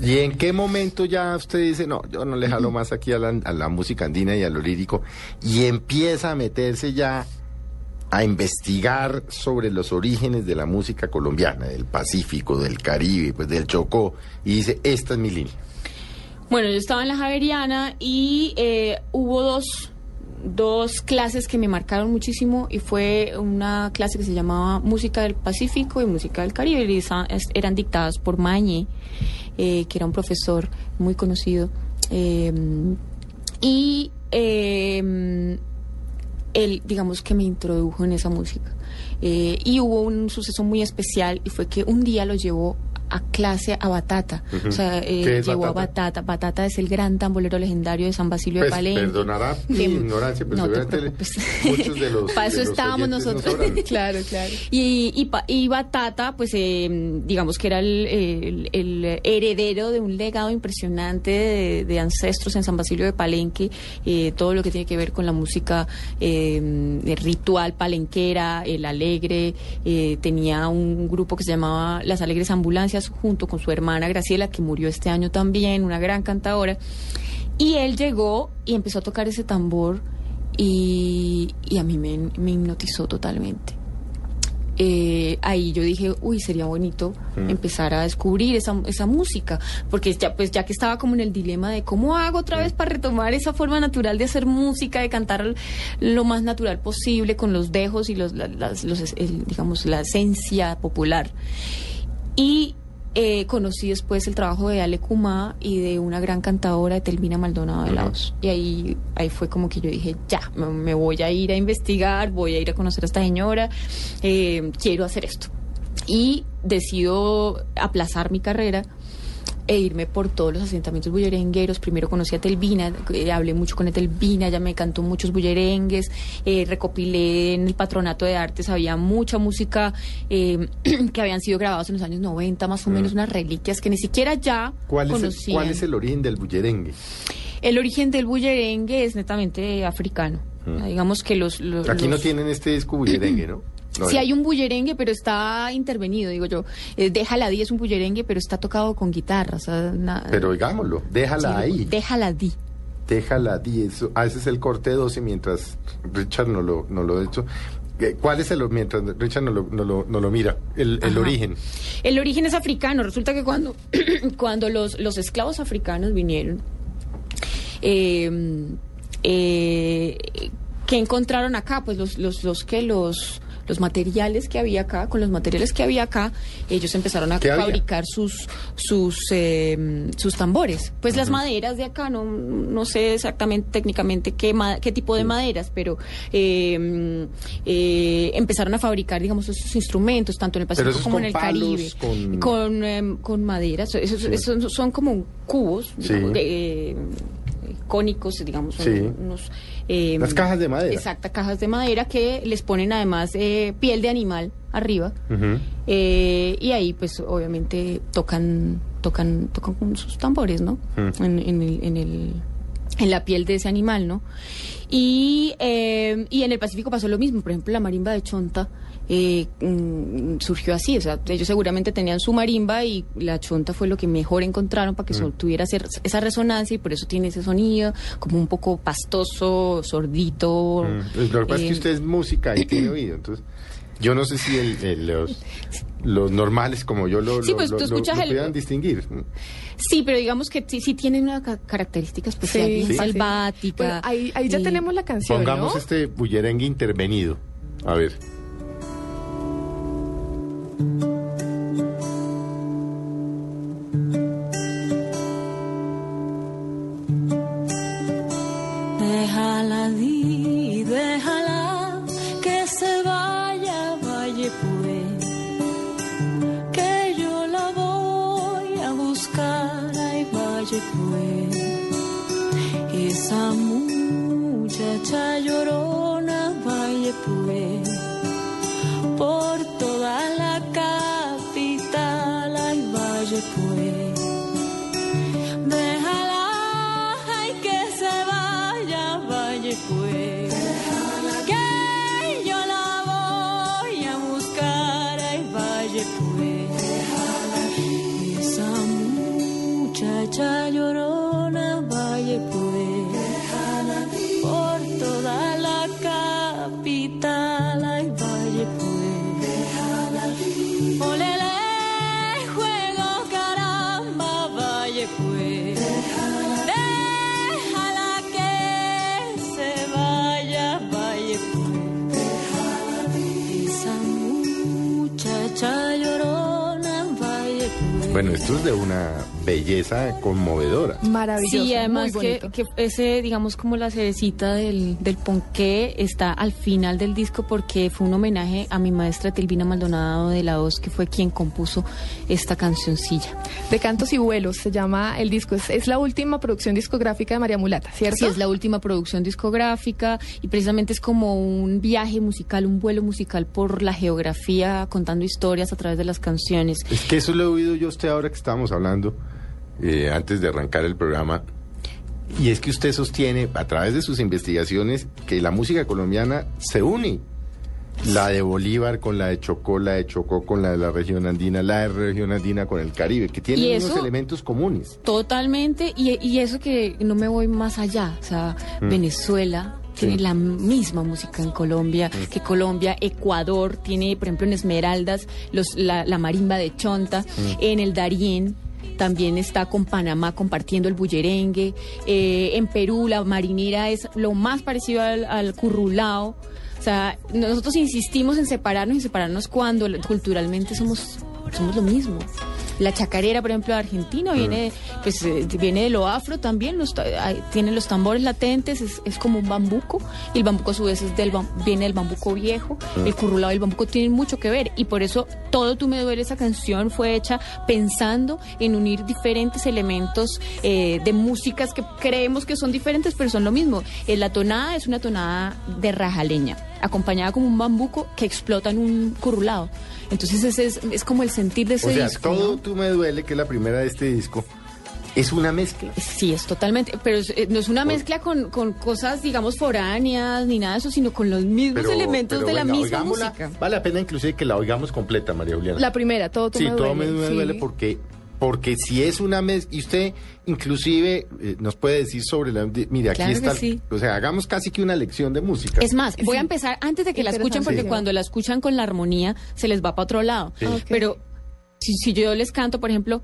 ¿Y en qué momento ya usted dice, no, yo no le jalo más aquí a la, a la música andina y a lo lírico, y empieza a meterse ya a investigar sobre los orígenes de la música colombiana, del Pacífico, del Caribe, pues del Chocó, y dice, esta es mi línea? Bueno, yo estaba en la Javeriana y eh, hubo dos, dos clases que me marcaron muchísimo y fue una clase que se llamaba Música del Pacífico y Música del Caribe y eran dictadas por Mañe, eh, que era un profesor muy conocido. eh, y eh, él, digamos que me introdujo en esa música. Eh, y hubo un suceso muy especial y fue que un día lo llevó a clase a Batata. O sea, eh, ¿Qué es llevó a Batata? Batata. Es el gran tambolero legendario de San Basilio Pues, de Palenque. perdonará mi ignorancia, pero no seguramente preocupes. muchos de los Para eso estábamos no nosotros. claro, claro. Y, y, pa- y Batata, pues eh, digamos que era el, el- el heredero de un legado impresionante de, de ancestros en San Basilio de Palenque, eh, todo lo que tiene que ver con la música eh, ritual palenquera, el alegre, tenía un grupo que se llamaba Las Alegres Ambulancias junto con su hermana Graciela, que murió este año también, una gran cantadora. Y él llegó y empezó a tocar ese tambor y, y a mí me, me hipnotizó totalmente. Eh, ahí yo dije, uy, sería bonito empezar a descubrir esa, esa música, porque ya, pues, ya que estaba como en el dilema de cómo hago otra vez para retomar esa forma natural de hacer música, de cantar lo más natural posible con los dejos y los, la- las- los, el, digamos, la esencia popular. Y eh, conocí después el trabajo de Ale Kumá y de una gran cantadora de Telvina Maldonado de Laos. Y ahí, ahí fue como que yo dije, ya, me, me voy a ir a investigar, voy a ir a conocer a esta señora, eh, quiero hacer esto. Y decido aplazar mi carrera e irme por todos los asentamientos bullerengueros. Primero conocí a Telvina, eh, hablé mucho con Telvina, ella me cantó muchos bullerengues, eh, recopilé en el patronato de artes, había mucha música eh, que habían sido grabados en los años 90, más o menos unas reliquias que ni siquiera ya ¿Cuál es, el, conocían. ¿Cuál es el origen del bullerengue? El origen del bullerengue es netamente africano. Digamos que los... los- Aquí no tienen este disco bullerengue, ¿no? No, Sí hay un bullerengue, pero está intervenido, digo yo. Eh, Déjala di es un bullerengue, pero está tocado con guitarra. o sea, na- Pero digámoslo, déjala sí, ahí. Déjala di. Déjala di. Eso, ah, ese es el corte 12 mientras Richard no lo, no lo ha hecho. Eh, ¿Cuál es el mientras Richard no lo, no lo, no lo mira? El, el origen. El origen es africano. Resulta que cuando, cuando los, los esclavos africanos vinieron, eh, eh, ¿qué encontraron acá? Pues los, los, los que los los materiales que había acá, con los materiales que había acá, ellos empezaron a fabricar sus sus eh, sus tambores. Pues las maderas de acá, no, no sé exactamente técnicamente qué, ma- qué tipo de maderas, pero eh, eh, empezaron a fabricar, digamos, esos instrumentos, tanto en el Pacífico como en el palos, Caribe. con- Con, em, con maderas. Esos, esos son como cubos Sí. digamos, de, eh, cónicos, digamos, Sí. unos... eh, Las cajas de madera. Exacta, cajas de madera que les ponen además eh, piel de animal arriba. Eh, y ahí, pues, obviamente tocan, tocan, tocan con sus tambores, ¿no? Mm. En, en el, en el- en la piel de ese animal, ¿no? Y, eh, y en el Pacífico pasó lo mismo. Por ejemplo, la marimba de Chonta eh, mm, surgió así. O sea, ellos seguramente tenían su marimba y la Chonta fue lo que mejor encontraron para que so- tuviera esa resonancia y por eso tiene ese sonido como un poco pastoso, sordito. Mm. Lo que pasa es eh, que usted es música y tiene oído, entonces yo no sé si el- el- los, los normales como yo lo, Sí, lo- pues, lo- el- distinguir. Sí, pero digamos que sí, sí tienen una ca- característica especial, Sí, bien sí, sí. salvática. Bueno, ahí, ahí ya y- tenemos la canción, Pongamos ¿no? este bullerengue intervenido. A ver. Bueno, esto es de una belleza conmovedora. Maravilloso. Sí, además muy que, ese, digamos, como la cerecita del, del ponqué está al final del disco porque fue un homenaje a mi maestra Telvina Maldonado de la Voz, que fue quien compuso esta cancioncilla. De Cantos y Vuelos se llama el disco. Es, es la última producción discográfica de María Mulata, ¿cierto? Sí, es la última producción discográfica y precisamente es como un viaje musical, un vuelo musical por la geografía, contando historias a través de las canciones. Es que eso lo he oído yo a usted ahora que estábamos hablando, eh, antes de arrancar el programa. Y es que usted sostiene, a través de sus investigaciones, que la música colombiana se une. La de Bolívar con la de Chocó, la de Chocó con la de la región andina, la de región andina con el Caribe, que ¿Y tienen unos elementos comunes. Totalmente, y, y eso que no me voy más allá, o sea, Venezuela tiene la misma música en Colombia, que Colombia, Ecuador tiene, por ejemplo, en Esmeraldas, los, la, la marimba de Chonta, en el Darién también está con Panamá compartiendo el bullerengue, eh, en Perú la marinera es lo más parecido al, al currulao, o sea, nosotros insistimos en separarnos y separarnos cuando culturalmente somos, somos lo mismo. La chacarera, por ejemplo, de Argentina viene, pues, eh, viene de lo afro también, los ta- hay- tiene los tambores latentes, es, es como un bambuco, y el bambuco a su vez es del, viene del bambuco viejo, el currulado y el bambuco tienen mucho que ver, y por eso todo Tú me duele, esa canción fue hecha pensando en unir diferentes elementos eh, de músicas que creemos que son diferentes, pero son lo mismo. Eh, la tonada es una tonada de rajaleña, acompañada como un bambuco que explota en un currulado. Entonces ese es, es como el sentir de ese O sea, disco. todo ¿no? Tú me duele, que es la primera de este disco, es una mezcla. Sí, es totalmente, pero es- eh, no es una mezcla con, con cosas, digamos, foráneas ni nada de eso, sino con los mismos elementos pero de la misma música. Vale la pena inclusive que la oigamos completa, María Juliana. La primera, todo tú sí, me duele. todo me, sí. duele porque porque si es una mezcla y usted inclusive eh, nos puede decir sobre la mire aquí Claro que está sí. o sea hagamos casi que una lección de música Es más, voy a empezar antes de que la escuchen, porque Sí. cuando la escuchan con la armonía se les va para otro lado. Sí. Ok. Pero si, si yo les canto, por ejemplo,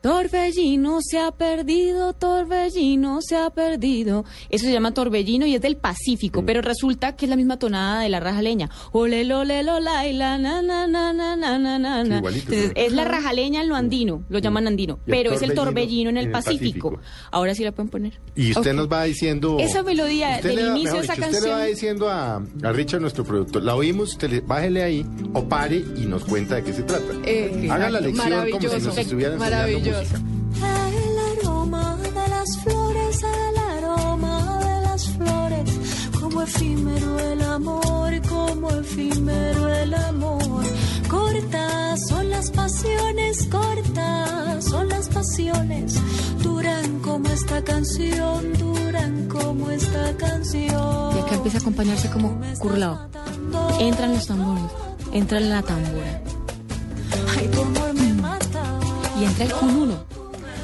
Torbellino se ha perdido, torbellino se ha perdido. Eso se llama torbellino y es del Pacífico, pero resulta que es la misma tonada de la rajaleña. Ole, ole, la, la, na, na, na, na, na, na. Igualito, es la rajaleña en lo andino, lo llaman andino, pero es el torbellino en el, Pacífico. Ahora sí la pueden poner. Y usted nos va diciendo... Esa melodía del inicio de esa canción... Usted le va diciendo a, a Richard, nuestro productor, la oímos, usted le, bájele ahí o pare y nos cuenta de qué se trata. Eh, Haga la lección como si nos estuvieran enseñando Maravilloso. música El aroma de las flores, el aroma de las flores, como efímero el amor, como efímero el amor. Cortas son las pasiones, cortas son las pasiones, duran como esta canción, duran como esta canción. Y acá empieza a acompañarse como curlado. Entran los tambores, entra la tambora y entra el cununo.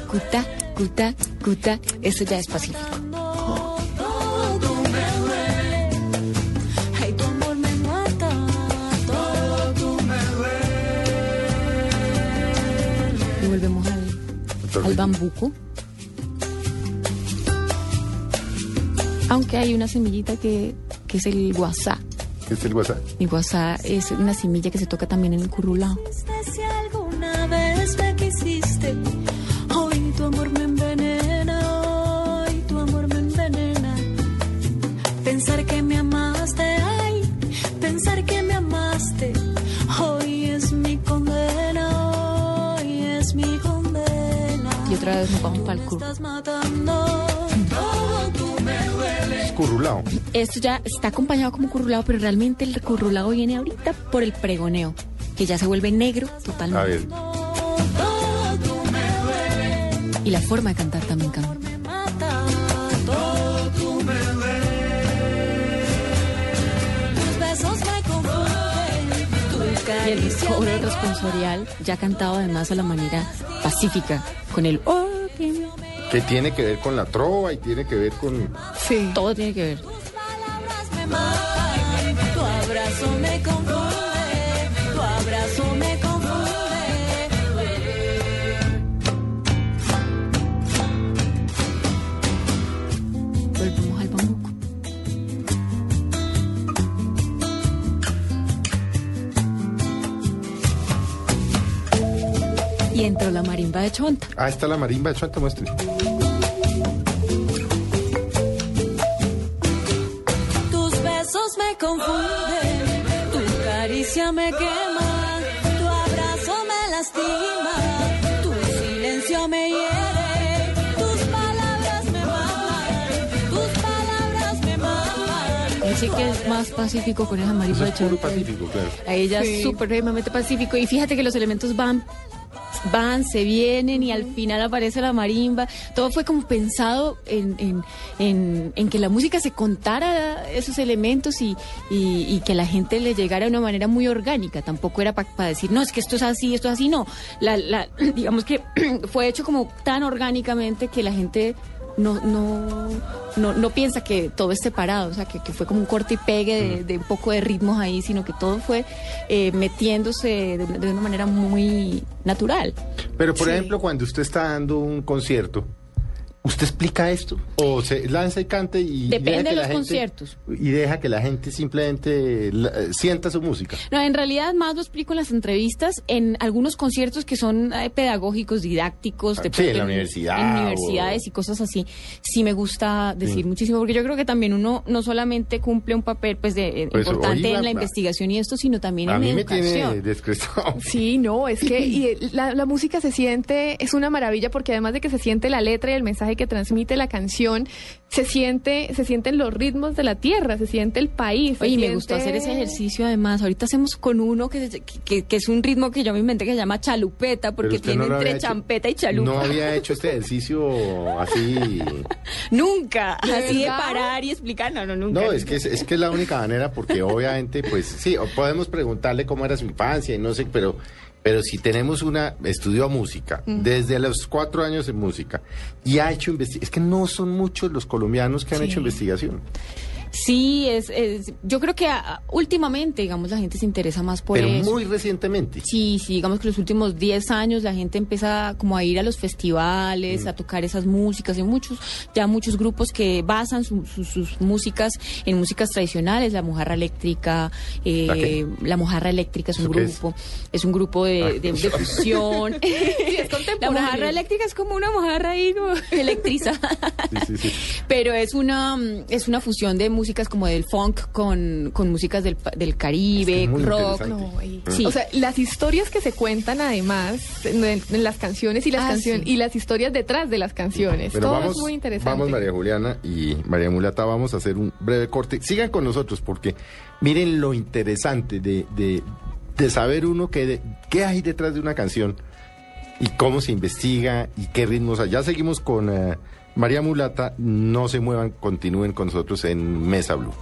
Cuta, cuta, cuta. Eso ya es pacífico. Y volvemos al, al bambuco. Aunque hay una semillita que, que es el guasá. ¿Qué es el WhatsApp El guasá es una semilla que se toca también en el currulao. Otra vez nos vamos para el curro. currulao. Esto ya está acompañado como currulado, pero realmente el currulado viene ahorita por el pregoneo, que ya se vuelve negro A totalmente. ver. Me duele. Y la forma de cantar Y el caricia cobro me responsorial ya cantado además a la manera pacífica, con el oh, que Que tiene que ver con la trova y tiene que ver con... Sí. todo tiene que ver. De Chonta. Ah, está la marimba de Chanta, muestre. Tus besos me confunden, tu caricia me quema, tu abrazo me lastima, tu silencio me hiere, tus palabras me matan, tus palabras me matan. Él sí que es más pacífico con esa de es puro Chonta. pacífico, claro. Ella Sí. es supremamente pacífico. Y fíjate que los elementos van, van, se vienen y al final aparece la marimba. Todo fue como pensado en, en, en, en que la música se contara esos elementos y, y, y que la gente le llegara de una manera muy orgánica. Tampoco era para decir, no, es que esto es así, esto es así. No, la, la, digamos que fue hecho como tan orgánicamente que la gente no, no, no, no piensa que todo es separado, o sea, que, que fue como un corte y pegue de, de un poco de ritmos ahí, sino que todo fue eh, metiéndose de, una- de una manera muy natural. Pero, por Sí. ejemplo, cuando usted está dando un concierto, ¿usted explica esto? ¿O se lanza y canta y Depende deja que de la los gente- conciertos. Y deja que la gente simplemente la- eh, sienta su música? No, en realidad más lo explico en las entrevistas, en algunos conciertos que son eh, pedagógicos, didácticos, de Ah, Sí, en la universidad en universidades y cosas así. Sí me gusta decir Sí. muchísimo, porque yo creo que también uno no solamente cumple un papel pues de eh, Pues, importante en la a- investigación y esto, sino también A en mí la me educación. tiene. Sí, no, es que y la, la música se siente, es una maravilla porque además de que se siente la letra y el mensaje que transmite la canción, se siente, se sienten los ritmos de la tierra, se siente el país. Oye, y me siente- gustó hacer ese ejercicio además. Ahorita hacemos con uno que, se- que, que es un ritmo que yo me inventé que se llama chalupeta, porque tiene no entre hecho- champeta y chalupa. No había hecho este ejercicio así. Nunca, ¿De así de parar y explicar. No, no, nunca. No, es que es, es que es la única manera porque obviamente, pues sí, podemos preguntarle cómo era su infancia y no sé, pero, pero si tenemos una, estudió música, desde los cuatro años en música, y ha hecho investigación, es que no son muchos los colombianos que han Sí. hecho investigación. Sí, es, es- yo creo que ah, últimamente, digamos, la gente se interesa más por pero eso. muy recientemente. Sí, sí, digamos que los últimos 10 años la gente empieza como a ir a los festivales, a tocar esas músicas. Hay muchos, ya muchos grupos que basan su- su- sus músicas en músicas tradicionales. La Mojarra Eléctrica, eh, ¿La Mojarra Eléctrica es un grupo, es? un grupo de, de- de fusión. es la. Mojarra Eléctrica es como una mojarra ahí como electrizada. Sí, sí, sí. Pero es una mm, es una fusión de músicas como del funk con, con músicas del, pa- del Caribe, rock. interesante. No, y- Sí. O sea, las historias que se cuentan además en, en las canciones y las Ah, canciones sí. y las historias detrás de las canciones. Todo vamos, es muy interesante. vamos María Juliana y María Mulata, vamos a hacer un breve corte. Sigan con nosotros porque miren lo interesante de, de, de saber uno que de- qué hay detrás de una canción y cómo se investiga y qué ritmos hay. Ya seguimos con eh, María Mulata, no se muevan, continúen con nosotros en Mesa Blue.